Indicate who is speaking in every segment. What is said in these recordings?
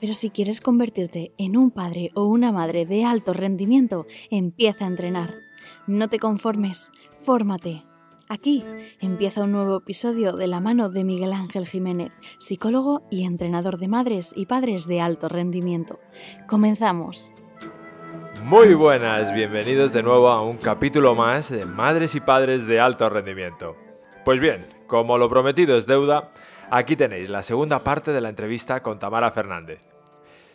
Speaker 1: Pero si quieres convertirte en un padre o una madre de alto rendimiento, empieza a entrenar. No te conformes, fórmate. Aquí empieza un nuevo episodio de la mano de Miguel Ángel Jiménez, psicólogo y entrenador de madres y padres de alto rendimiento. Comenzamos.
Speaker 2: Muy buenas, bienvenidos de nuevo a un capítulo más de Madres y Padres de Alto Rendimiento. Pues bien, como lo prometido es deuda, aquí tenéis la segunda parte de la entrevista con Tamara Fernández.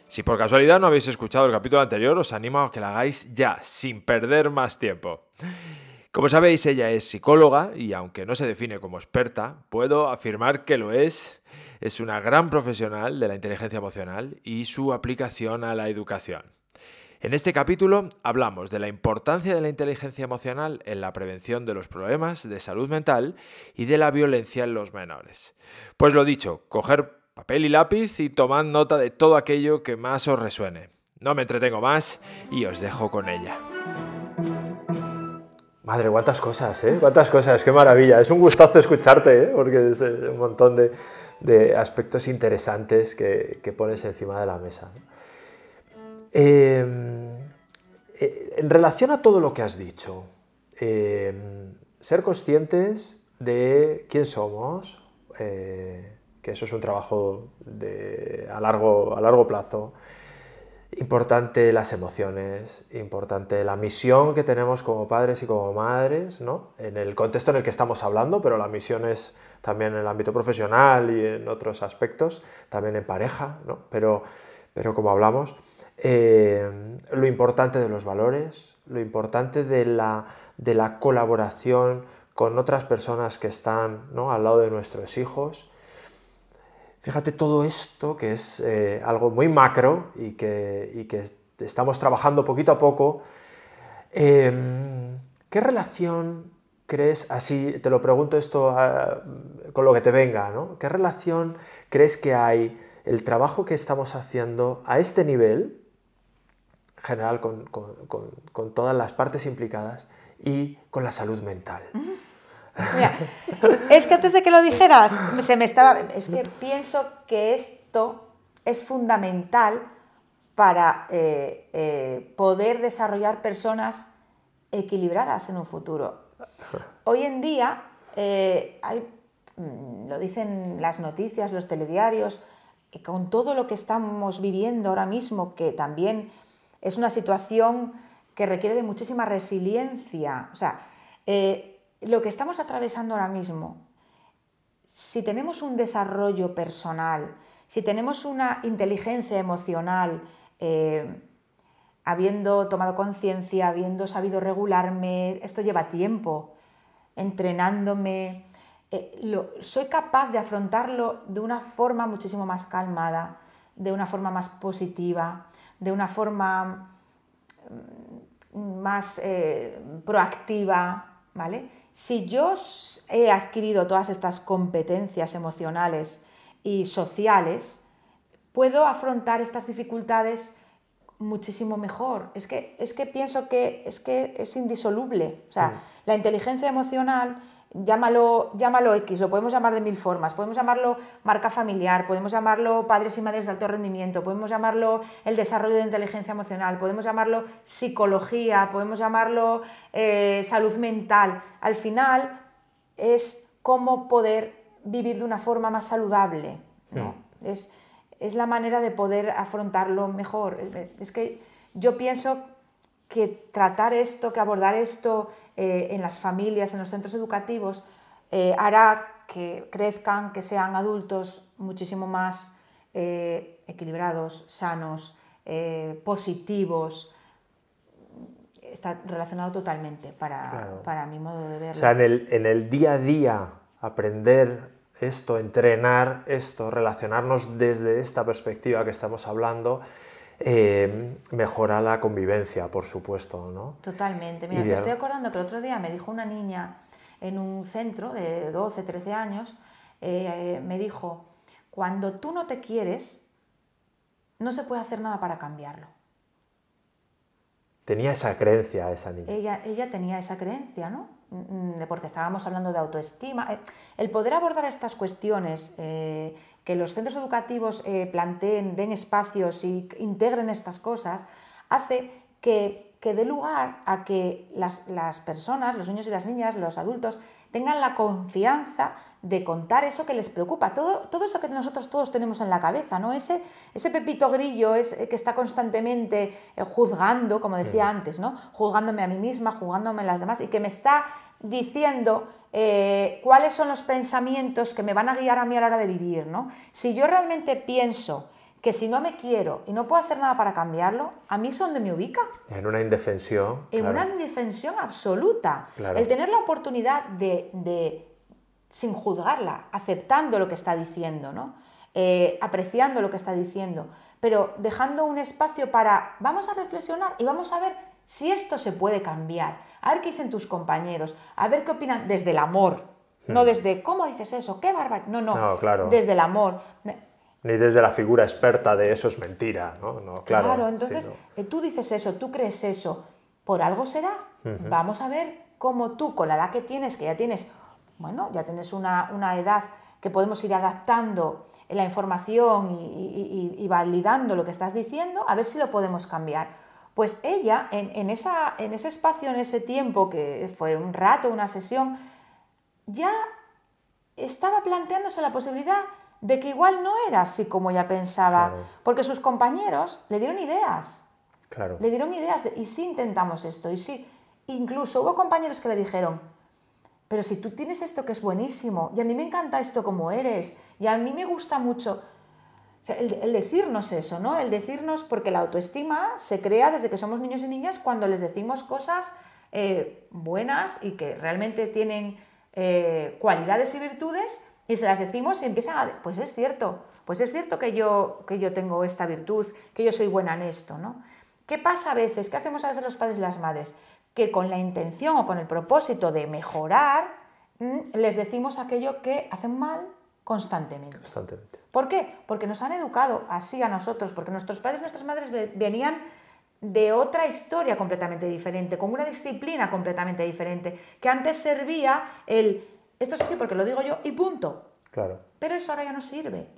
Speaker 2: Si por casualidad no habéis escuchado el capítulo anterior, os animo a que la hagáis ya, sin perder más tiempo. Como sabéis, ella es psicóloga y aunque no se define como experta, puedo afirmar que lo es. Es una gran profesional de la inteligencia emocional y su aplicación a la educación. En este capítulo hablamos de la importancia de la inteligencia emocional en la prevención de los problemas de salud mental y de la violencia en los menores. Pues lo dicho, coger papel y lápiz y tomad nota de todo aquello que más os resuene. No me entretengo más y os dejo con ella. Madre, cuántas cosas, ¿eh? Cuántas cosas, qué maravilla. Es un gustazo escucharte, ¿eh? Porque es eh, un montón de, aspectos interesantes que, que pones encima de la mesa. Em, eh, en relación a todo lo que has dicho, em, ser conscientes de quién somos, eh, que eso es un trabajo a, largo, a largo plazo, importante las emociones, importante la misión que tenemos como padres y como madres, ¿no? en el contexto en el que estamos hablando, pero la misión es también en el ámbito profesional y en otros aspectos, también en pareja, ¿no? pero, pero como hablamos, eh, lo importante de los valores, lo importante de la, colaboración con otras personas que están al lado de nuestros hijos. Fíjate todo esto que es eh, algo muy macro y que, estamos trabajando poquito a poco. Em, ¿Qué relación crees, así te lo pregunto esto ah, con lo que te venga, ¿no? ¿qué relación crees que hay el trabajo que estamos haciendo a este nivel general con, todas las partes implicadas y con la salud mental.
Speaker 3: es que antes de que lo dijeras, se me estaba. Es que pienso que esto es fundamental para eh, eh, poder desarrollar personas equilibradas en un futuro. Hoy en día, eh, hay, mm, lo dicen las noticias, los telediarios, que con todo lo que estamos viviendo ahora mismo, que también es una situación que requiere de muchísima resiliencia. O sea, eh, lo que estamos atravesando ahora mismo, si tenemos un desarrollo personal, si tenemos una inteligencia emocional, eh, habiendo tomado conciencia, habiendo sabido regularme, esto lleva tiempo, entrenándome, eh, soy capaz de afrontarlo de una forma muchísimo más calmada, de una forma más positiva, de una forma mm, más eh, proactiva, ¿vale? Si yo he adquirido todas estas competencias emocionales y sociales, puedo afrontar estas dificultades muchísimo mejor. Es que, es que pienso que es, que es indisoluble. O sea, mm. la inteligencia emocional llámalo, llámalo X, lo podemos llamar de mil formas, podemos llamarlo marca familiar, podemos llamarlo padres y madres de alto rendimiento, podemos llamarlo el desarrollo de inteligencia emocional, podemos llamarlo psicología, podemos llamarlo eh, salud mental. Al final es cómo poder vivir de una forma más saludable. Es, es la manera de poder afrontarlo mejor. Es que yo pienso que tratar esto, que abordar esto eh, en las familias, en los centros educativos, eh, hará que crezcan, que sean adultos muchísimo más eh, equilibrados, sanos, positivos. Está relacionado totalmente para, mi modo de verlo.
Speaker 2: O sea, en el, día a día aprender esto, entrenar esto, relacionarnos desde esta perspectiva que estamos hablando, eh, mejora la convivencia, por supuesto, ¿no?
Speaker 3: Totalmente. Mira, me estoy acordando que el otro día me dijo una niña en un centro de 12, 13 años, eh, me dijo, cuando tú no te quieres, no se puede hacer nada para cambiarlo.
Speaker 2: Tenía esa creencia esa niña.
Speaker 3: Ella, ella tenía esa creencia, ¿no? Mm, porque estábamos hablando de autoestima. Eh, el poder abordar estas cuestiones, eh, que los centros educativos eh, planteen, den espacios y integren estas cosas, hace que, que dé lugar a que las, las personas, los niños y las niñas, los adultos, tengan la confianza de contar eso que les preocupa, todo, todo eso que nosotros todos tenemos en la cabeza, ¿no? Ese, ese pepito grillo es, que está constantemente eh, juzgando, como decía antes, ¿no? Juzgándome a mí misma, juzgándome a las demás, y que me está diciendo eh, cuáles son los pensamientos que me van a guiar a mí a la hora de vivir, ¿no? Si yo realmente pienso que si no me quiero y no puedo hacer nada para cambiarlo, a mí es donde me ubica.
Speaker 2: En una indefensión.
Speaker 3: En una indefensión absoluta. El tener la oportunidad de sin juzgarla, aceptando lo que está diciendo, ¿no? Eh, apreciando lo que está diciendo, pero dejando un espacio para, vamos a reflexionar y vamos a ver si esto se puede cambiar, a ver qué dicen tus compañeros, a ver qué opinan desde el amor, no hmm. desde, ¿cómo dices eso? ¿Qué bárbaro? No, no,
Speaker 2: claro.
Speaker 3: desde el amor.
Speaker 2: Ni desde la figura experta de eso es mentira, ¿no? no claro,
Speaker 3: claro, entonces eh, tú dices eso, tú crees eso, por algo será. Vamos a ver cómo tú, con la edad que tienes, que ya tienes bueno, ya tienes una, edad que podemos ir adaptando la información y, validando lo que estás diciendo, a ver si lo podemos cambiar. Pues ella, en, esa, en ese espacio, en ese tiempo, que fue un rato, una sesión, ya estaba planteándose la posibilidad de que igual no era así como ella pensaba, porque sus compañeros le dieron ideas.
Speaker 2: Claro.
Speaker 3: Le dieron ideas de, y sí intentamos esto, y sí. Incluso hubo compañeros que le dijeron, pero si tú tienes esto que es buenísimo, y a mí me encanta esto como eres, y a mí me gusta mucho, el, decirnos eso, ¿no? El decirnos, porque la autoestima se crea desde que somos niños y niñas cuando les decimos cosas eh, buenas y que realmente tienen eh, cualidades y virtudes, y se las decimos y empiezan a, pues es cierto, pues es cierto que yo, que yo tengo esta virtud, que yo soy buena en esto, ¿no? ¿Qué pasa a veces? ¿Qué hacemos a veces los padres y las madres? que con la intención o con el propósito de mejorar, mm, les decimos aquello que hacen mal constantemente.
Speaker 2: constantemente.
Speaker 3: ¿Por qué? Porque nos han educado así a nosotros, porque nuestros padres y nuestras madres venían de otra historia completamente diferente, con una disciplina completamente diferente, que antes servía el, esto es así porque lo digo yo y punto.
Speaker 2: Claro.
Speaker 3: Pero eso ahora ya no sirve.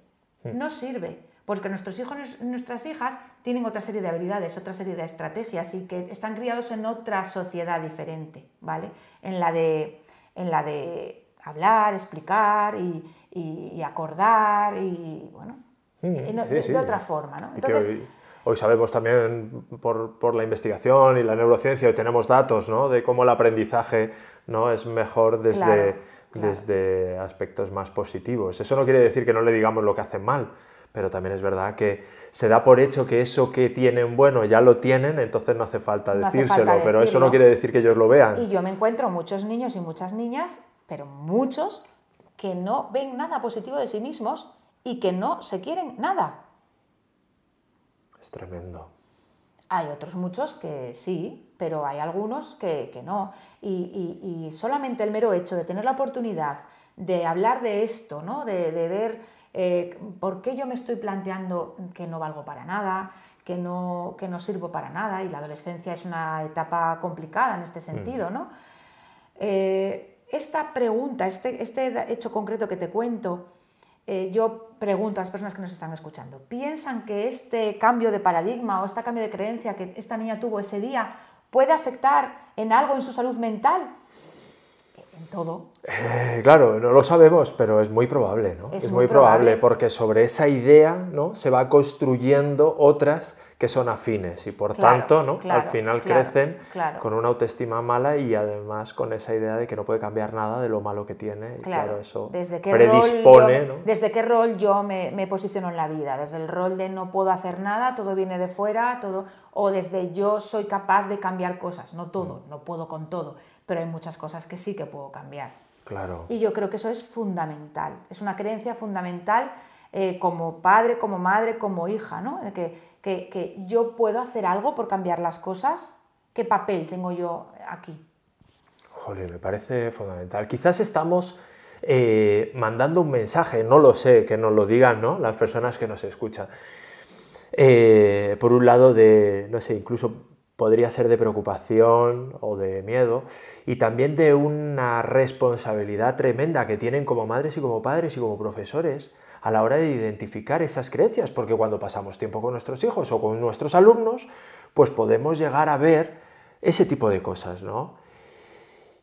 Speaker 3: Hmm. No sirve porque nuestros hijos y nuestras hijas tienen otra serie de habilidades, otra serie de estrategias y que están criados en otra sociedad diferente, ¿vale? En la de, en la de hablar, explicar y, acordar y, bueno, mm, de, otra forma, ¿no?
Speaker 2: hoy, sabemos también por, la investigación y la neurociencia, y tenemos datos ¿no? de cómo el aprendizaje ¿no? es mejor desde, desde aspectos más positivos. Eso no quiere decir que no le digamos lo que hacen mal, pero también es verdad que se da por hecho que eso que tienen bueno ya lo tienen, entonces no hace falta decírselo, pero eso no quiere decir que ellos lo vean.
Speaker 3: Y yo me encuentro muchos niños y muchas niñas, pero muchos, que no ven nada positivo de sí mismos y que no se quieren nada.
Speaker 2: Es tremendo.
Speaker 3: Hay otros muchos que sí, pero hay algunos que, no. Y, solamente el mero hecho de tener la oportunidad de hablar de esto, ¿no? de, de ver eh, ¿por qué yo me estoy planteando que no valgo para nada, que no, que no sirvo para nada? Y la adolescencia es una etapa complicada en este sentido, ¿no? Eh, esta pregunta, este, este, hecho concreto que te cuento, eh, yo pregunto a las personas que nos están escuchando, ¿piensan que este cambio de paradigma o este cambio de creencia que esta niña tuvo ese día puede afectar en algo en su salud mental? todo.
Speaker 2: Eh, claro, no lo sabemos, pero es muy probable, ¿no? Es, muy, probable, porque sobre esa idea ¿no? se va construyendo otras que son afines y por tanto ¿no? al final crecen con una autoestima mala y además con esa idea de que no puede cambiar nada de lo malo que tiene. Y claro, eso
Speaker 3: desde qué
Speaker 2: predispone.
Speaker 3: Rol yo, Desde qué rol yo me, me, posiciono en la vida, desde el rol de no puedo hacer nada, todo viene de fuera, todo, o desde yo soy capaz de cambiar cosas, no todo, mm. no puedo con todo pero hay muchas cosas que sí que puedo cambiar.
Speaker 2: Claro.
Speaker 3: Y yo creo que eso es fundamental, es una creencia fundamental eh, como padre, como madre, como hija, ¿no? Que, que, yo puedo hacer algo por cambiar las cosas. ¿Qué papel tengo yo aquí?
Speaker 2: Joder, me parece fundamental. Quizás estamos eh, mandando un mensaje, no lo sé, que nos lo digan ¿no? las personas que nos escuchan. Eh, por un lado de, no sé, incluso podría ser de preocupación o de miedo y también de una responsabilidad tremenda que tienen como madres y como padres y como profesores a la hora de identificar esas creencias, porque cuando pasamos tiempo con nuestros hijos o con nuestros alumnos, pues podemos llegar a ver ese tipo de cosas, ¿no?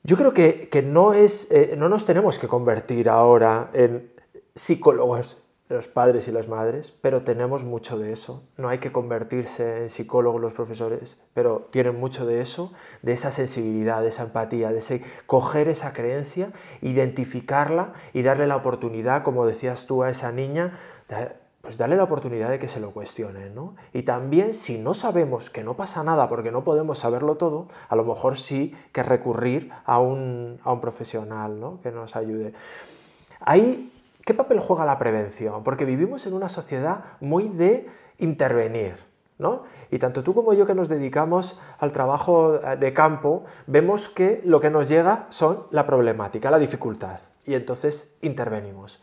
Speaker 2: Yo creo que, no, es, eh, no nos tenemos que convertir ahora en psicólogos los padres y las madres, pero tenemos mucho de eso. No hay que convertirse en psicólogos los profesores, pero tienen mucho de eso, de esa sensibilidad, de esa empatía, de ese coger esa creencia, identificarla y darle la oportunidad, como decías tú a esa niña, pues darle la oportunidad de que se lo cuestione. ¿no? Y también si no sabemos que no pasa nada porque no podemos saberlo todo, a lo mejor sí que recurrir a un, a un profesional ¿no? que nos ayude. Hay ¿Qué papel juega la prevención? Porque vivimos en una sociedad muy de intervenir. ¿no? Y tanto tú como yo que nos dedicamos al trabajo eh, de campo, vemos que lo que nos llega son la problemática, la dificultad, y entonces intervenimos.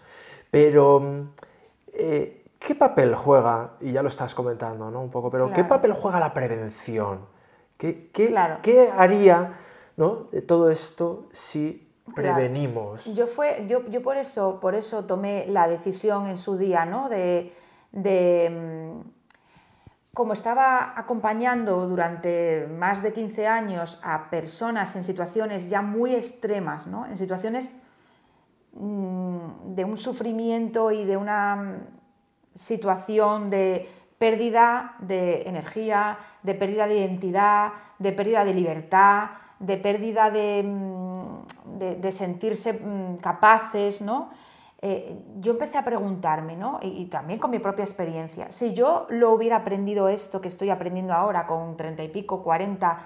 Speaker 2: Pero, mm, eh, ¿qué papel juega, y ya lo estás comentando ¿no? un poco, pero ¿qué papel juega la prevención? ¿Qué, qué haría ¿no? de todo esto si prevenimos.
Speaker 3: Yo, fue, yo, yo, por, eso, por eso tomé la decisión en su día, ¿no? De, de, mm, como estaba acompañando durante más de 15 años a personas en situaciones ya muy extremas, ¿no? En situaciones mm, de un sufrimiento y de una mm, situación de pérdida de energía, de pérdida de identidad, de pérdida de libertad, de pérdida de de, sentirse mm, capaces, ¿no? Eh, yo empecé a preguntarme, ¿no? Y, también con mi propia experiencia, si yo lo hubiera aprendido esto que estoy aprendiendo ahora con treinta y pico, cuarenta,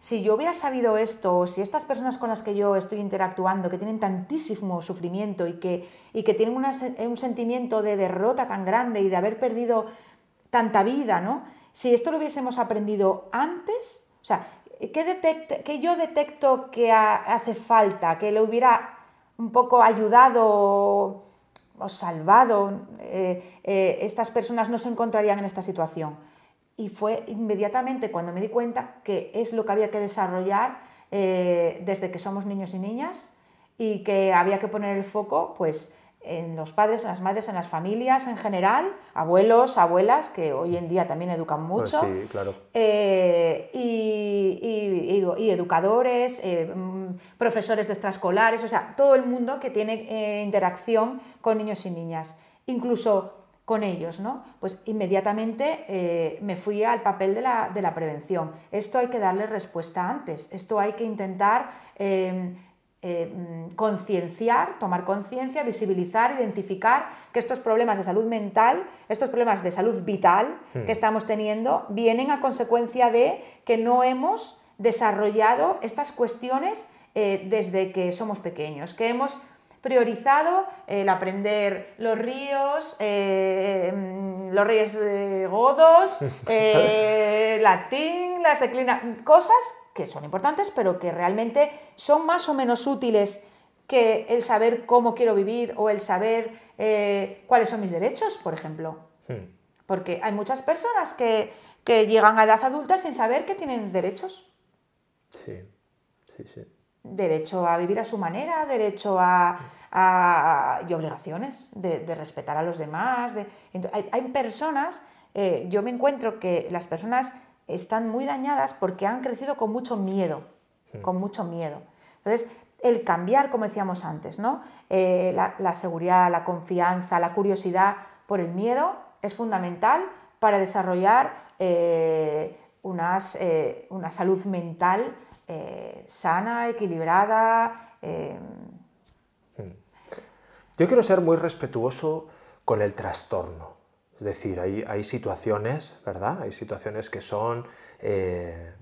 Speaker 3: si yo hubiera sabido esto, si estas personas con las que yo estoy interactuando, que tienen tantísimo sufrimiento y que, y que tienen un sentimiento de derrota tan grande y de haber perdido tanta vida, ¿no? Si esto lo hubiésemos aprendido antes, o sea, ¿qué, yo detecto que hace falta, que le hubiera un poco ayudado o salvado? Eh, eh, estas personas no se encontrarían en esta situación. Y fue inmediatamente cuando me di cuenta que es lo que había que desarrollar eh, desde que somos niños y niñas y que había que poner el foco, pues, en los padres, en las madres, en las familias en general, abuelos, abuelas, que hoy en día también educan pues mucho,
Speaker 2: sí, claro.
Speaker 3: Eh, y, y, educadores, eh, mm, profesores de extraescolares, o sea, todo el mundo que tiene eh, interacción con niños y niñas, incluso con ellos, ¿no? Pues inmediatamente me fui al papel de la, de la, prevención. Esto hay que darle respuesta antes, esto hay que intentar eh, mm, concienciar, tomar conciencia, visibilizar, identificar que estos problemas de salud mental, estos problemas de salud vital que hmm. estamos teniendo, vienen a consecuencia de que no hemos desarrollado estas cuestiones eh, desde que somos pequeños, que hemos priorizado el aprender los ríos, eh, mm, los reyes godos, latín, las declinaciones, cosas que son importantes, pero que realmente son más o menos útiles que el saber cómo quiero vivir o el saber eh, cuáles son mis derechos, por ejemplo. Hmm. Porque hay muchas personas que, llegan a edad adulta sin saber que tienen derechos.
Speaker 2: Sí, sí, sí.
Speaker 3: Derecho a vivir a su manera, derecho a, y obligaciones de, respetar a los demás. De, hay, personas, eh, yo me encuentro que las personas están muy dañadas porque han crecido con mucho miedo, con mucho miedo. Entonces, el cambiar, como decíamos antes, ¿no? Eh, la, seguridad, la confianza, la curiosidad por el miedo es fundamental para desarrollar eh, eh, una salud mental sana, equilibrada. Hmm.
Speaker 2: Yo quiero ser muy respetuoso con el trastorno. Es decir, hay, hay situaciones, ¿verdad? Hay situaciones que son eh,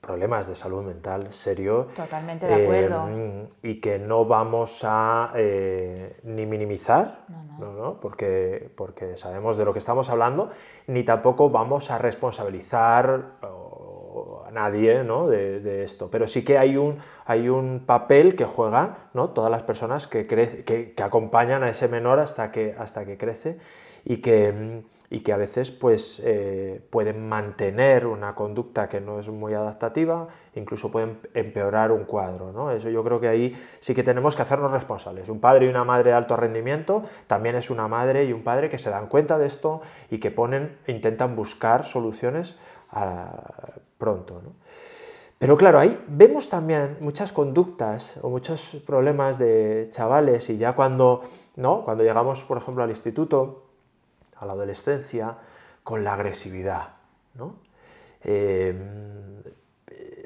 Speaker 2: problemas de salud mental serio.
Speaker 3: Totalmente de acuerdo.
Speaker 2: Eh, y que no vamos a eh, ni minimizar, no, Porque, porque sabemos de lo que estamos hablando, ni tampoco vamos a responsabilizar a nadie ¿no? de, esto. Pero sí que hay un, hay un papel que juegan ¿no? todas las personas que, que, que, acompañan a ese menor hasta que, hasta que crece y que, y que a veces pues, eh, pueden mantener una conducta que no es muy adaptativa, incluso pueden empeorar un cuadro. ¿no? Eso yo creo que ahí sí que tenemos que hacernos responsables. Un padre y una madre de alto rendimiento también es una madre y un padre que se dan cuenta de esto y que ponen, intentan buscar soluciones pronto. Pero claro, ahí vemos también muchas conductas o muchos problemas de chavales y ya cuando, ¿no? cuando llegamos, por ejemplo, al instituto, a la adolescencia, con la agresividad. ¿no? Eh,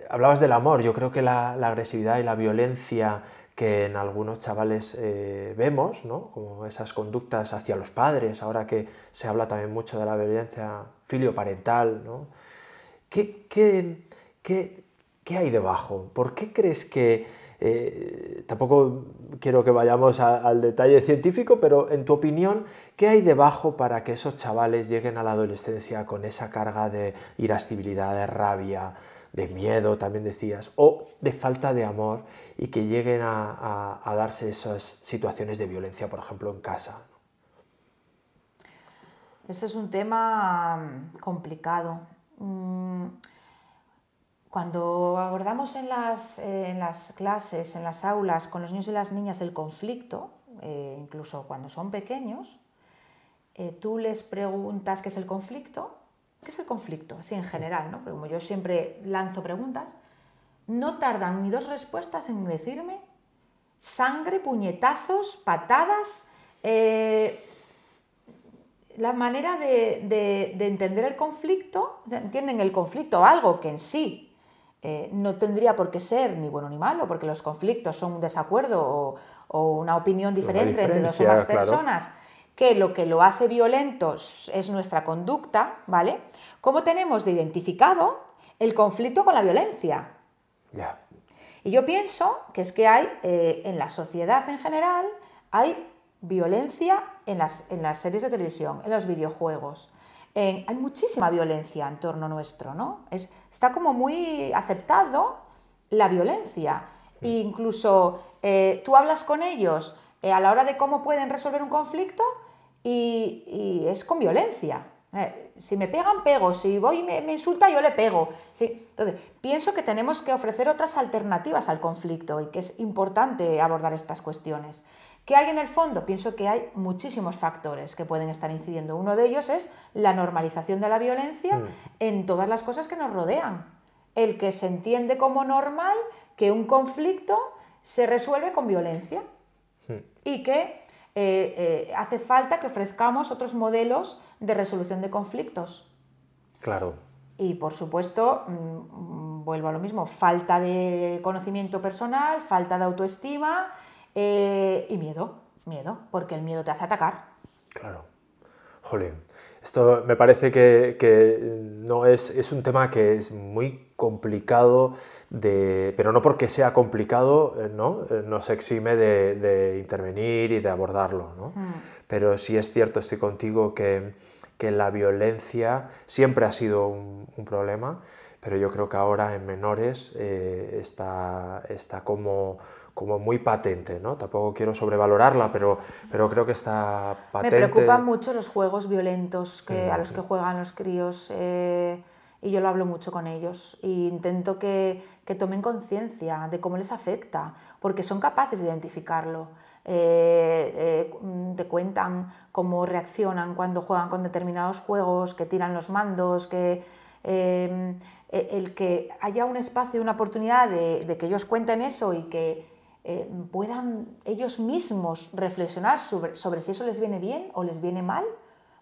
Speaker 2: hablabas del amor, yo creo que la, agresividad y la violencia que en algunos chavales eh, vemos, ¿no? como esas conductas hacia los padres, ahora que se habla también mucho de la violencia filioparental, ¿no? ¿Qué, qué, hay debajo? ¿Por qué crees que, eh, tampoco quiero que vayamos al detalle científico, pero en tu opinión, ¿qué hay debajo para que esos chavales lleguen a la adolescencia con esa carga de irascibilidad, de rabia, de miedo, también decías, o de falta de amor y que lleguen a, darse esas situaciones de violencia, por ejemplo, en casa?
Speaker 3: Este es un tema complicado Mm, cuando abordamos en las, clases, en las aulas, con los niños y las niñas el conflicto, eh, incluso cuando son pequeños, eh, tú les preguntas qué es el conflicto, qué es el conflicto, así en general, ¿no? como yo siempre lanzo preguntas, no tardan ni dos respuestas en decirme sangre, puñetazos, patadas, eh, la manera de, entender el conflicto, entienden el conflicto algo que en sí eh, no tendría por qué ser ni bueno ni malo, porque los conflictos son un desacuerdo o, una opinión diferente entre dos o más personas, que lo que lo hace violento es nuestra conducta, ¿vale? ¿Cómo tenemos de identificado el conflicto con la violencia? Y yo pienso que es que hay, eh, en la sociedad en general, hay violencia en las, en las series de televisión, en los videojuegos. hay muchísima violencia en torno nuestro, ¿no? Es, está como muy aceptado la violencia. E incluso eh, tú hablas con ellos eh, a la hora de cómo pueden resolver un conflicto y, es con violencia. Eh, si me pegan, pego. Si voy y me, me, insulta, yo le pego. ¿sí? Entonces, pienso que tenemos que ofrecer otras alternativas al conflicto y que es importante abordar estas cuestiones. ¿Qué hay en el fondo? Pienso que hay muchísimos factores que pueden estar incidiendo. Uno de ellos es la normalización de la violencia mm. en todas las cosas que nos rodean. El que se entiende como normal que un conflicto se resuelve con violencia mm. y que eh, eh, hace falta que ofrezcamos otros modelos de resolución de conflictos.
Speaker 2: Claro.
Speaker 3: Y por supuesto, mm, vuelvo a lo mismo, falta de conocimiento personal, falta de autoestima eh, y miedo, miedo, porque el miedo te hace atacar.
Speaker 2: Claro. Jolín, esto me parece que, no es, es, un tema que es muy complicado, de, pero no porque sea complicado, eh, ¿no? Eh, nos exime de, intervenir y de abordarlo. ¿no? Mm. Pero sí es cierto, estoy contigo, que, que la violencia siempre ha sido un, un, problema, pero yo creo que ahora en menores está, está como como muy patente, ¿no? Tampoco quiero sobrevalorarla, pero, pero creo que está patente.
Speaker 3: Me preocupan mucho los juegos violentos que, a los que juegan los críos eh, y yo lo hablo mucho con ellos e intento que, que tomen conciencia de cómo les afecta, porque son capaces de identificarlo. Eh, eh, te cuentan cómo reaccionan cuando juegan con determinados juegos, que tiran los mandos, que el que haya un espacio, una oportunidad de, de, que ellos cuenten eso y que eh, puedan ellos mismos reflexionar sobre, si eso les viene bien o les viene mal.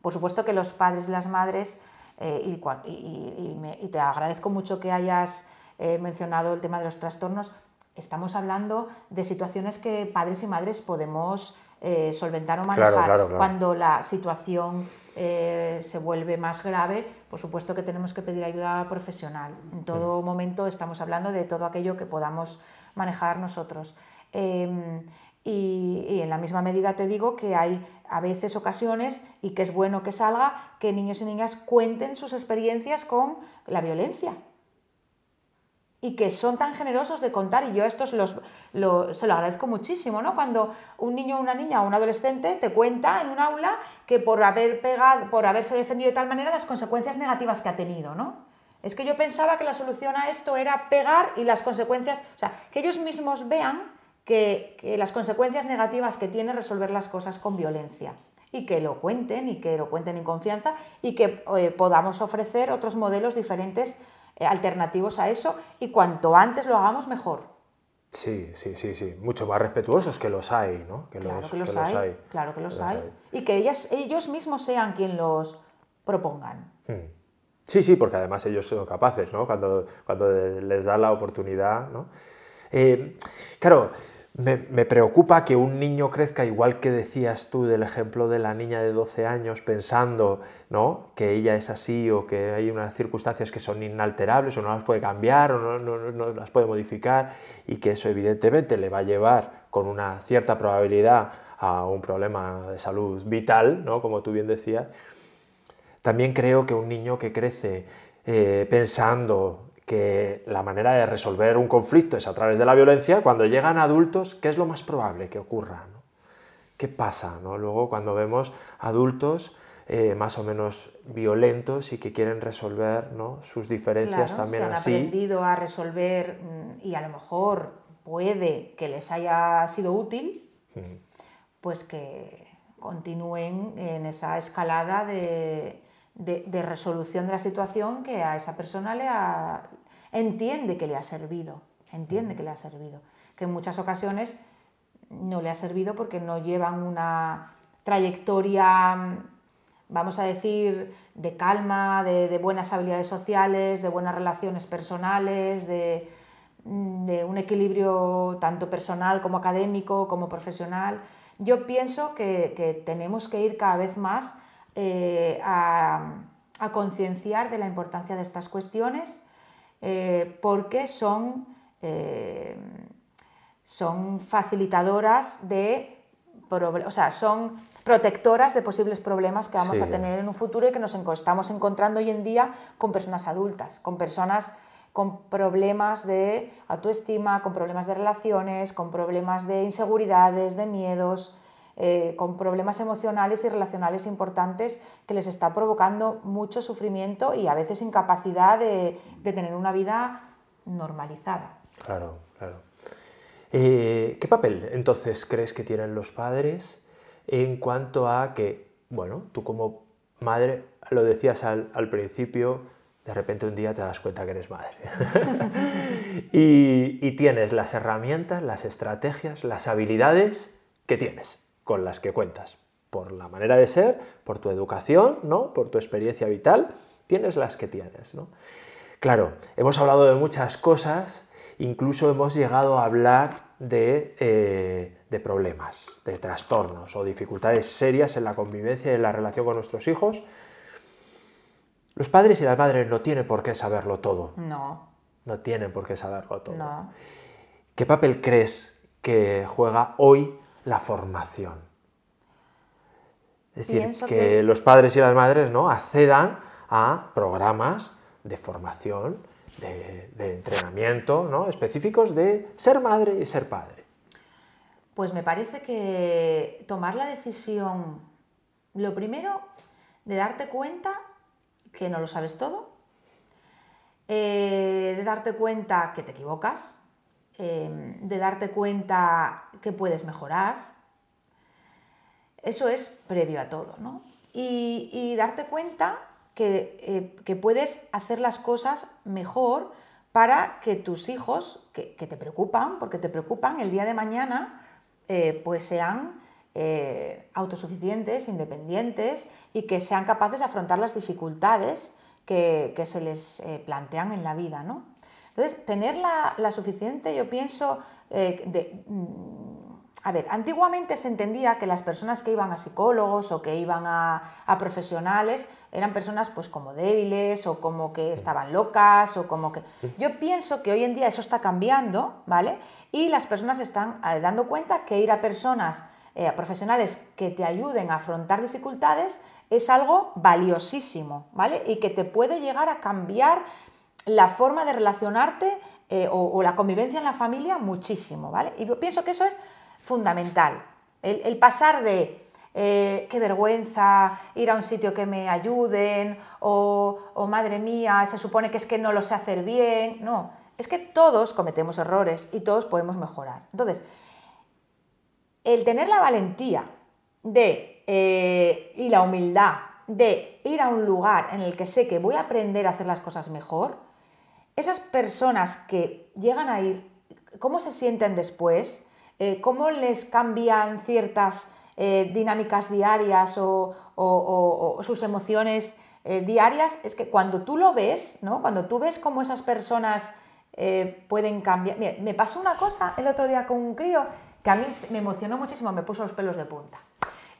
Speaker 3: Por supuesto que los padres y las madres, eh, y, te agradezco mucho que hayas eh, mencionado el tema de los trastornos, estamos hablando de situaciones que padres y madres podemos solventar o manejar.
Speaker 2: Claro, claro, claro.
Speaker 3: Cuando la situación se vuelve más grave, por supuesto que tenemos que pedir ayuda profesional. En todo momento estamos hablando de todo aquello que podamos manejar nosotros. Em, y, y, en la misma medida te digo que hay a veces ocasiones, y que es bueno que salga, que niños y niñas cuenten sus experiencias con la violencia y que son tan generosos de contar, y yo estos los, se lo agradezco muchísimo, ¿no? Cuando un niño, una niña o un adolescente te cuenta en un aula que por haber pegado, por haberse defendido de tal manera las consecuencias negativas que ha tenido, ¿no? Es que yo pensaba que la solución a esto era pegar y las consecuencias, o sea, que ellos mismos vean que, que las consecuencias negativas que tiene resolver las cosas con violencia y que lo cuenten y que lo cuenten en confianza y que eh, podamos ofrecer otros modelos diferentes eh, alternativos a eso y cuanto antes lo hagamos mejor.
Speaker 2: Sí, sí, sí, sí. Mucho más respetuosos que los hay, ¿no?
Speaker 3: Que claro los, que, los, hay, Claro que los, hay. Y que ellas, ellos mismos sean quien los propongan.
Speaker 2: Hmm. Sí, sí, porque además ellos son capaces, ¿no? Cuando, cuando les da la oportunidad, ¿no? Eh, claro, me, preocupa que un niño crezca igual que decías tú del ejemplo de la niña de 12 años pensando ¿no? que ella es así o que hay unas circunstancias que son inalterables o no las puede cambiar o no, las puede modificar y que eso evidentemente le va a llevar con una cierta probabilidad a un problema de salud vital, ¿no? como tú bien decías. También creo que un niño que crece eh, pensando que la manera de resolver un conflicto es a través de la violencia, cuando llegan adultos, ¿qué es lo más probable que ocurra? ¿Qué pasa ¿no? luego cuando vemos adultos eh, más o menos violentos y que quieren resolver ¿no? sus diferencias también
Speaker 3: se han
Speaker 2: así?
Speaker 3: aprendido a resolver mm, y a lo mejor puede que les haya sido útil, pues que continúen en esa escalada de, de, resolución de la situación que a esa persona le entiende que le ha servido, entiende que le ha servido, que en muchas ocasiones no le ha servido porque no llevan una trayectoria, vamos a decir, de calma, de, buenas habilidades sociales, de buenas relaciones personales, de, un equilibrio tanto personal como académico, como profesional. Yo pienso que, tenemos que ir cada vez más eh, a, a concienciar de la importancia de estas cuestiones eh, porque son, eh, son facilitadoras de, o sea, son protectoras de posibles problemas que vamos a tener en un futuro y que nos estamos encontrando hoy en día con personas adultas, con personas con problemas de autoestima, con problemas de relaciones, con problemas de inseguridades, de miedos, eh, con problemas emocionales y relacionales importantes que les está provocando mucho sufrimiento y a veces incapacidad de, tener una vida normalizada.
Speaker 2: Claro, claro. Eh, ¿Qué papel entonces crees que tienen los padres en cuanto a que, bueno, tú como madre, lo decías al, principio, de repente un día te das cuenta que eres madre. y, y, tienes las herramientas, las estrategias, las habilidades que tienes con las que cuentas. Por la manera de ser, por tu educación, ¿no? por tu experiencia vital, tienes las que tienes. ¿no? Claro, hemos hablado de muchas cosas, incluso hemos llegado a hablar de, eh, de problemas, de trastornos o dificultades serias en la convivencia y en la relación con nuestros hijos. Los padres y las madres no tienen por qué saberlo todo.
Speaker 3: No.
Speaker 2: No tienen por qué saberlo todo.
Speaker 3: No.
Speaker 2: ¿Qué papel crees que juega hoy la formación. Es decir, que, los padres y las madres ¿no? accedan a programas de formación, de, entrenamiento ¿no? específicos de ser madre y ser padre.
Speaker 3: Pues me parece que tomar la decisión, lo primero, de darte cuenta que no lo sabes todo, eh, de darte cuenta que te equivocas, Em, de darte cuenta que puedes mejorar. Eso es previo a todo, ¿no? Y, darte cuenta eh, que, puedes hacer las cosas mejor para que tus hijos, que, te preocupan, porque te preocupan, el día de mañana, eh, pues sean eh, autosuficientes, independientes y que sean capaces de afrontar las dificultades que, que se les plantean en la vida, ¿no? Entonces, tener la, suficiente, yo pienso, eh, mm, a ver, antiguamente se entendía que las personas que iban a psicólogos o que iban a, profesionales eran personas pues como débiles o como que estaban locas o como que... Yo pienso que hoy en día eso está cambiando, ¿vale? Y las personas están eh, dando cuenta que ir a personas, eh, a profesionales que te ayuden a afrontar dificultades es algo valiosísimo, ¿vale? Y que te puede llegar a cambiar la forma de relacionarte eh, o, la convivencia en la familia muchísimo, ¿vale? Y yo pienso que eso es fundamental. El, pasar de eh, qué vergüenza, ir a un sitio que me ayuden, o, madre mía, se supone que es que no lo sé hacer bien. No, es que todos cometemos errores y todos podemos mejorar. Entonces, el tener la valentía de, eh, y la humildad de ir a un lugar en el que sé que voy a aprender a hacer las cosas mejor, esas personas que llegan a ir, ¿cómo se sienten después? Eh, ¿Cómo les cambian ciertas eh, dinámicas diarias o, sus emociones diarias? Es que cuando tú lo ves, ¿no? cuando tú ves cómo esas personas pueden cambiar... me pasó una cosa el otro día con un crío que a mí me emocionó muchísimo, me puso los pelos de punta.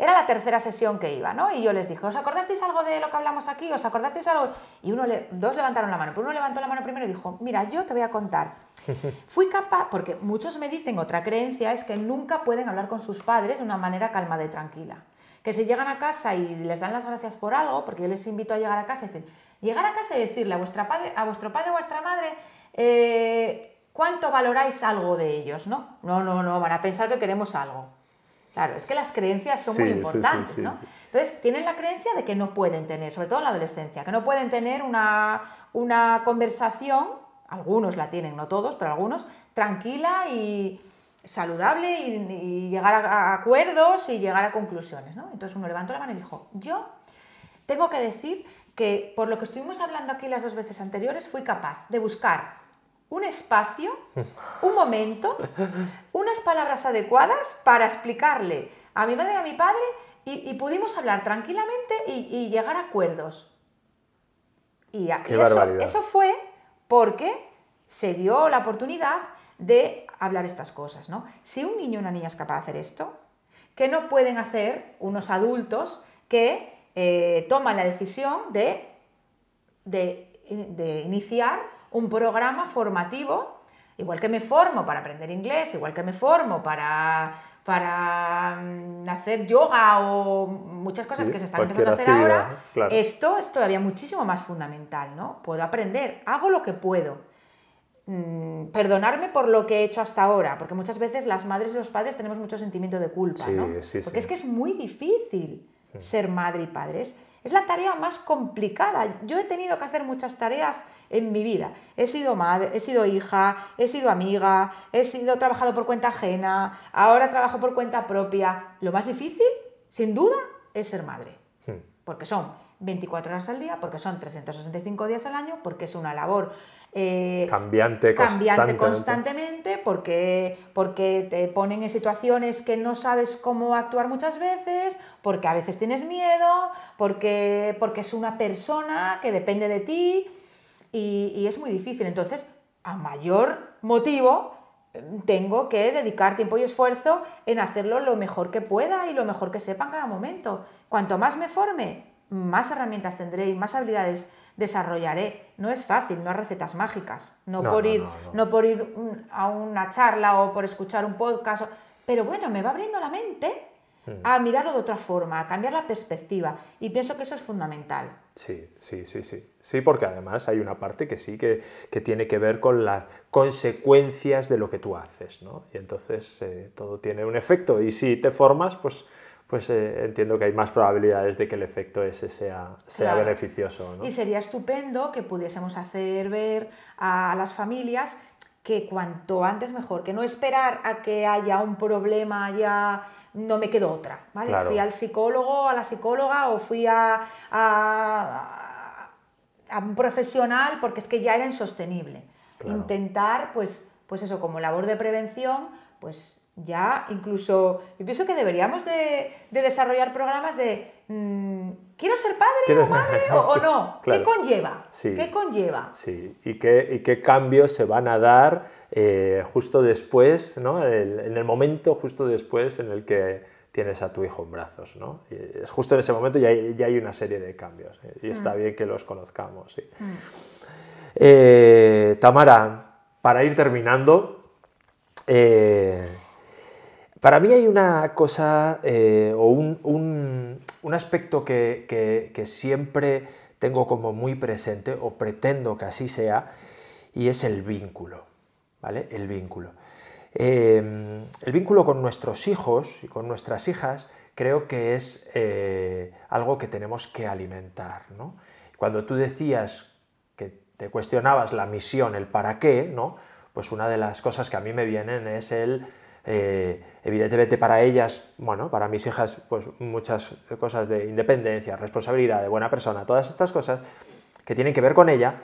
Speaker 3: Era la tercera sesión que iba, ¿no? Y yo les dije, ¿os acordasteis algo de lo que hablamos aquí? ¿Os acordasteis algo? Y uno dos levantaron la mano, pero uno levantó la mano primero y dijo, mira, yo te voy a contar. Fui capaz, porque muchos me dicen, otra creencia es que nunca pueden hablar con sus padres de una manera calmada y tranquila. Que si llegan a casa y les dan las gracias por algo, porque yo les invito a llegar a casa y decir, llegar a casa y decirle a, vuestra padre, a vuestro padre o vuestra madre, eh, ¿cuánto valoráis algo de ellos? ¿no? no, no, no, van a pensar que queremos algo. Claro, es que las creencias son muy importantes, ¿no? Entonces, tienen la creencia de que no pueden tener, sobre todo en la adolescencia, que no pueden tener una, una conversación, algunos la tienen, no todos, pero algunos, tranquila y saludable y, llegar a, acuerdos y llegar a conclusiones, ¿no? Entonces uno levantó la mano y dijo, yo tengo que decir que por lo que estuvimos hablando aquí las dos veces anteriores, fui capaz de buscar un espacio, un momento, unas palabras adecuadas para explicarle a mi madre y a mi padre y, pudimos hablar tranquilamente y, llegar a acuerdos. Y, eso, fue porque se dio la oportunidad de hablar estas cosas, ¿no? Si un niño o una niña es capaz de hacer esto, ¿qué no pueden hacer unos adultos que eh, toman la decisión de, de iniciar un programa formativo, igual que me formo para aprender inglés, igual que me formo para, para mm, hacer yoga o muchas cosas que se están empezando a hacer ahora, esto es todavía muchísimo más fundamental, ¿no? Puedo aprender, hago lo que puedo. Mm, perdonarme por lo que he hecho hasta ahora, porque muchas veces las madres y los padres tenemos mucho sentimiento de culpa, ¿no? porque es que es muy difícil ser madre y padres. Es la tarea más complicada. Yo he tenido que hacer muchas tareas en mi vida. He sido madre, he sido hija, he sido amiga, he sido trabajado por cuenta ajena, ahora trabajo por cuenta propia. Lo más difícil, sin duda, es ser madre. Hmm. Porque son 24 horas al día, porque son 365 días al año, porque es una labor
Speaker 2: eh, cambiante,
Speaker 3: cambiante constantemente, porque, porque te ponen en situaciones que no sabes cómo actuar muchas veces, porque a veces tienes miedo, porque, porque es una persona que depende de ti y, es muy difícil. Entonces, a mayor motivo, tengo que dedicar tiempo y esfuerzo en hacerlo lo mejor que pueda y lo mejor que sepa en cada momento. Cuanto más me forme, más herramientas tendré y más habilidades desarrollaré. No es fácil, no hay recetas mágicas. No, por, ir, no, por ir a una charla o por escuchar un podcast. Pero bueno, me va abriendo la mente. A mirarlo de otra forma, a cambiar la perspectiva. Y pienso que eso es fundamental.
Speaker 2: Sí, sí, sí, sí. Sí, porque además hay una parte que sí que, tiene que ver con las consecuencias de lo que tú haces, ¿no? Y entonces eh, todo tiene un efecto y si te formas, pues, pues eh, entiendo que hay más probabilidades de que el efecto ese sea, sea beneficioso.
Speaker 3: Y sería estupendo que pudiésemos hacer ver a las familias que cuanto antes mejor, que no esperar a que haya un problema ya no me quedó otra, ¿vale? Fui al psicólogo, a la psicóloga o fui a, a, un profesional porque es que ya era insostenible. Intentar, pues, pues eso, como labor de prevención, pues ya incluso, yo pienso que deberíamos de, desarrollar programas de, mm, ¿quiero ser padre o madre o, no? ¿Qué conlleva? ¿Qué conlleva?
Speaker 2: Sí, y qué, qué cambios se van a dar eh, justo después, ¿no? en el momento justo después en el que tienes a tu hijo en brazos, ¿no? es justo en ese momento ya hay, ya hay una serie de cambios ¿eh? y está mm. bien que los conozcamos. Mm. Eh, Tamara, para ir terminando, para mí hay una cosa o un, aspecto que, siempre tengo como muy presente o pretendo que así sea y es el vínculo, ¿vale? El vínculo. Em, el vínculo con nuestros hijos y con nuestras hijas creo que es eh, algo que tenemos que alimentar, Cuando tú decías que te cuestionabas la misión, el para qué, ¿no? Pues una de las cosas que a mí me vienen es el eh, evidentemente para ellas, bueno, para mis hijas, pues muchas cosas de independencia, responsabilidad, de buena persona, todas estas cosas que tienen que ver con ella,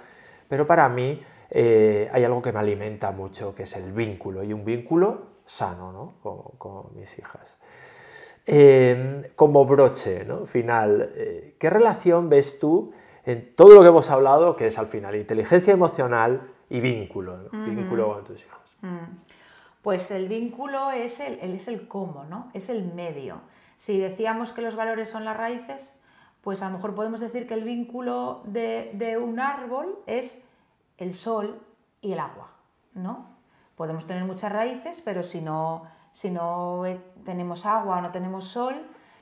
Speaker 2: pero para mí eh, hay algo que me alimenta mucho, que es el vínculo, y un vínculo sano ¿no? con, mis hijas. Em, como broche ¿no? final, eh, ¿qué relación ves tú en todo lo que hemos hablado, que es al final inteligencia emocional y vínculo, vínculo con tus hijos? Mm.
Speaker 3: Pues el vínculo es el, es el cómo, ¿no? Es el medio. Si decíamos que los valores son las raíces, pues a lo mejor podemos decir que el vínculo de, un árbol es el sol y el agua, ¿no? Podemos tener muchas raíces, pero si no, si no tenemos agua o no tenemos sol,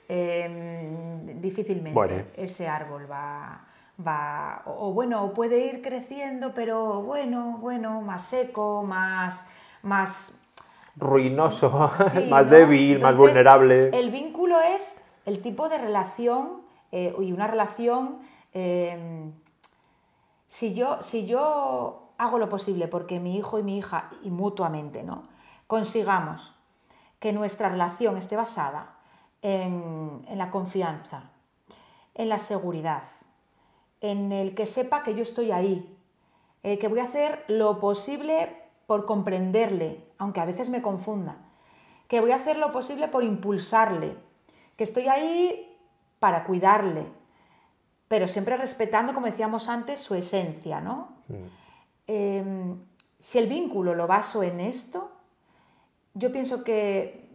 Speaker 3: em, difícilmente ese árbol va, va o, bueno, puede ir creciendo, pero bueno, bueno, más seco, más, más
Speaker 2: ruinoso, más débil, más vulnerable.
Speaker 3: El vínculo es el tipo de relación eh, y una relación, em, si, yo, si yo hago lo posible porque mi hijo y mi hija, y mutuamente, ¿no? consigamos que nuestra relación esté basada en, la confianza, en la seguridad, en el que sepa que yo estoy ahí, eh, que voy a hacer lo posible por comprenderle, aunque a veces me confunda, que voy a hacer lo posible por impulsarle, que estoy ahí para cuidarle, pero siempre respetando, como decíamos antes, su esencia, ¿no? Mm. Em, si el vínculo lo baso en esto, yo pienso que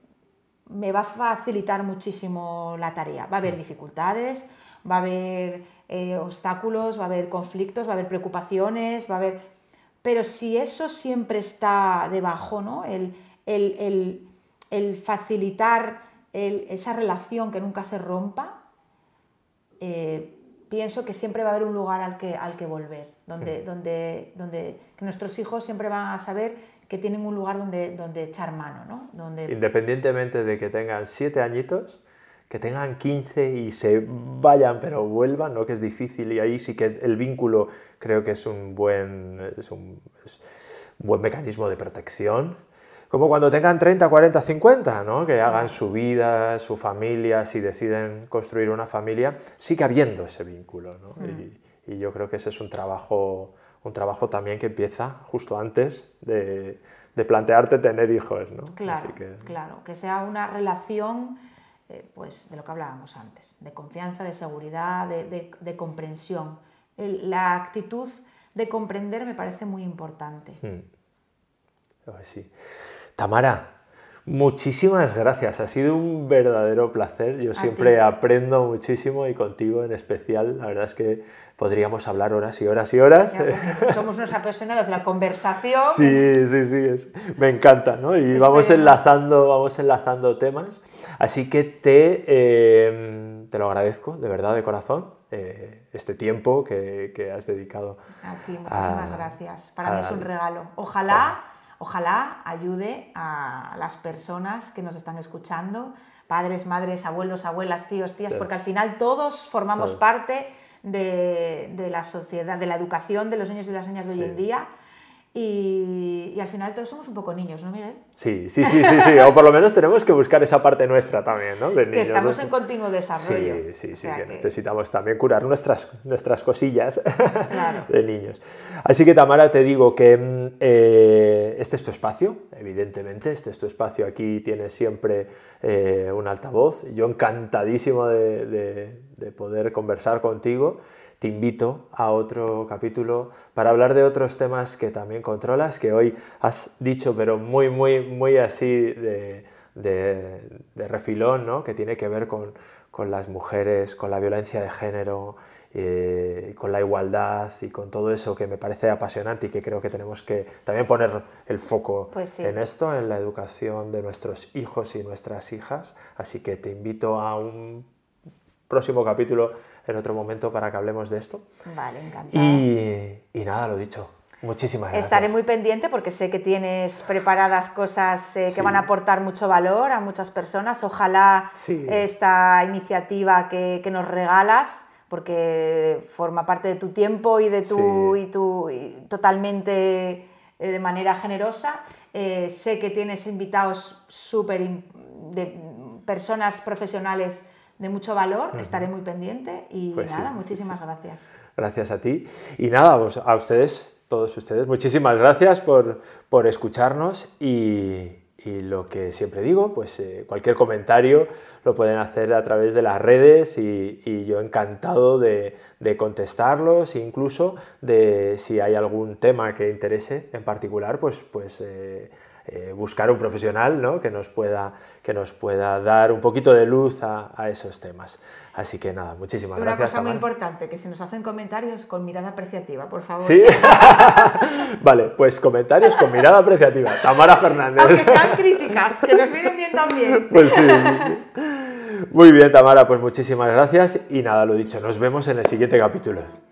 Speaker 3: me va a facilitar muchísimo la tarea. Va a haber mm. dificultades, va a haber eh, obstáculos, va a haber conflictos, va a haber preocupaciones, va a haber pero si eso siempre está debajo, ¿no? el, facilitar esa relación que nunca se rompa, eh, pienso que siempre va a haber un lugar al que, al que volver, donde, donde, donde nuestros hijos siempre van a saber que tienen un lugar donde, donde echar mano. ¿no? Donde...
Speaker 2: Independientemente de que tengan siete añitos, que tengan 15 y se vayan pero vuelvan, ¿no? que es difícil y ahí sí que el vínculo creo que es un buen, es un, buen mecanismo de protección. Como cuando tengan 30, 40, 50, ¿no? que hagan su vida, su familia, si deciden construir una familia, sigue habiendo ese vínculo. ¿no? Mm. y, yo creo que ese es un trabajo, un trabajo también que empieza justo antes de, de plantearte tener hijos. ¿no?
Speaker 3: Claro, que... claro, que sea una relación eh, pues, de lo que hablábamos antes, de confianza, de seguridad, de, comprensión. la actitud de comprender me parece muy importante. Hmm.
Speaker 2: Sí. Tamara, muchísimas gracias. Ha sido un verdadero placer. Yo siempre aprendo muchísimo y contigo en especial. La verdad es que podríamos hablar horas y horas y horas.
Speaker 3: somos unos apasionados de la conversación.
Speaker 2: Sí, sí, sí, me encanta, ¿no? Y vamos enlazando, vamos enlazando temas. Así que te, em, te lo agradezco, de verdad, de corazón, eh, este tiempo que, has dedicado.
Speaker 3: A ti, muchísimas gracias. Para mí es un regalo. Ojalá, ojalá ayude a las personas que nos están escuchando, padres, madres, abuelos, abuelas, tíos, tías, porque al final todos formamos parte de, la sociedad, de la educación de los niños y las niñas de hoy en día. Y, y al final todos somos un poco niños, ¿no, Miguel?
Speaker 2: Sí, sí, sí, sí, sí. O por lo menos tenemos que buscar esa parte nuestra también, ¿no? De
Speaker 3: Que
Speaker 2: niños,
Speaker 3: estamos
Speaker 2: ¿no?
Speaker 3: en continuo desarrollo.
Speaker 2: Sí, sí,
Speaker 3: O
Speaker 2: sí,
Speaker 3: sea
Speaker 2: que
Speaker 3: que-
Speaker 2: necesitamos también curar nuestras, nuestras cosillas
Speaker 3: Claro.
Speaker 2: de niños. Así que Tamara, te digo que mm, eh, este es tu espacio, evidentemente, este es tu espacio, aquí tienes siempre eh, un altavoz. Yo encantadísimo de, de- de poder conversar contigo. Te invito a otro capítulo para hablar de otros temas que también controlas, que hoy has dicho, pero muy, muy, muy así de, de- de refilón, ¿no? que tiene que ver con, con las mujeres, con la violencia de género, eh, y con la igualdad y con todo eso que me parece apasionante y que creo que tenemos que también poner el foco
Speaker 3: Pues sí.
Speaker 2: en esto, en la educación de nuestros hijos y nuestras hijas. Así que te invito a un próximo capítulo en otro momento para que hablemos de esto.
Speaker 3: Vale, encantada.
Speaker 2: Y, y nada, lo dicho. Muchísimas gracias.
Speaker 3: Estaré muy pendiente porque sé que tienes preparadas cosas eh, que
Speaker 2: Sí.
Speaker 3: van a aportar mucho valor a muchas personas. Ojalá
Speaker 2: Sí.
Speaker 3: esta iniciativa que, que nos regalas, porque forma parte de tu tiempo y de tu,
Speaker 2: Sí.
Speaker 3: y tu y totalmente eh, de manera generosa. Eh, sé que tienes invitados súper de personas profesionales de mucho valor. Estaré muy pendiente y
Speaker 2: Pues sí,
Speaker 3: nada,
Speaker 2: sí,
Speaker 3: muchísimas gracias.
Speaker 2: Gracias a ti. Y nada, pues a ustedes, todos ustedes, muchísimas gracias por, por escucharnos y, y lo que siempre digo, pues eh, cualquier comentario lo pueden hacer a través de las redes y, y yo encantado de, de contestarlos, incluso de si hay algún tema que interese en particular, pues, pues eh, eh, buscar un profesional ¿no? que, nos pueda, que nos pueda dar un poquito de luz a, a esos temas. Así que nada, muchísimas
Speaker 3: Una
Speaker 2: gracias.
Speaker 3: cosa muy importante, que se nos hacen comentarios con mirada apreciativa, por favor.
Speaker 2: ¿Sí? vale, pues comentarios con mirada apreciativa. Tamara Fernández.
Speaker 3: Aunque sean críticas, que nos vienen bien también.
Speaker 2: Pues sí. Muy bien, Tamara, pues muchísimas gracias y nada, lo dicho, nos vemos en el siguiente capítulo.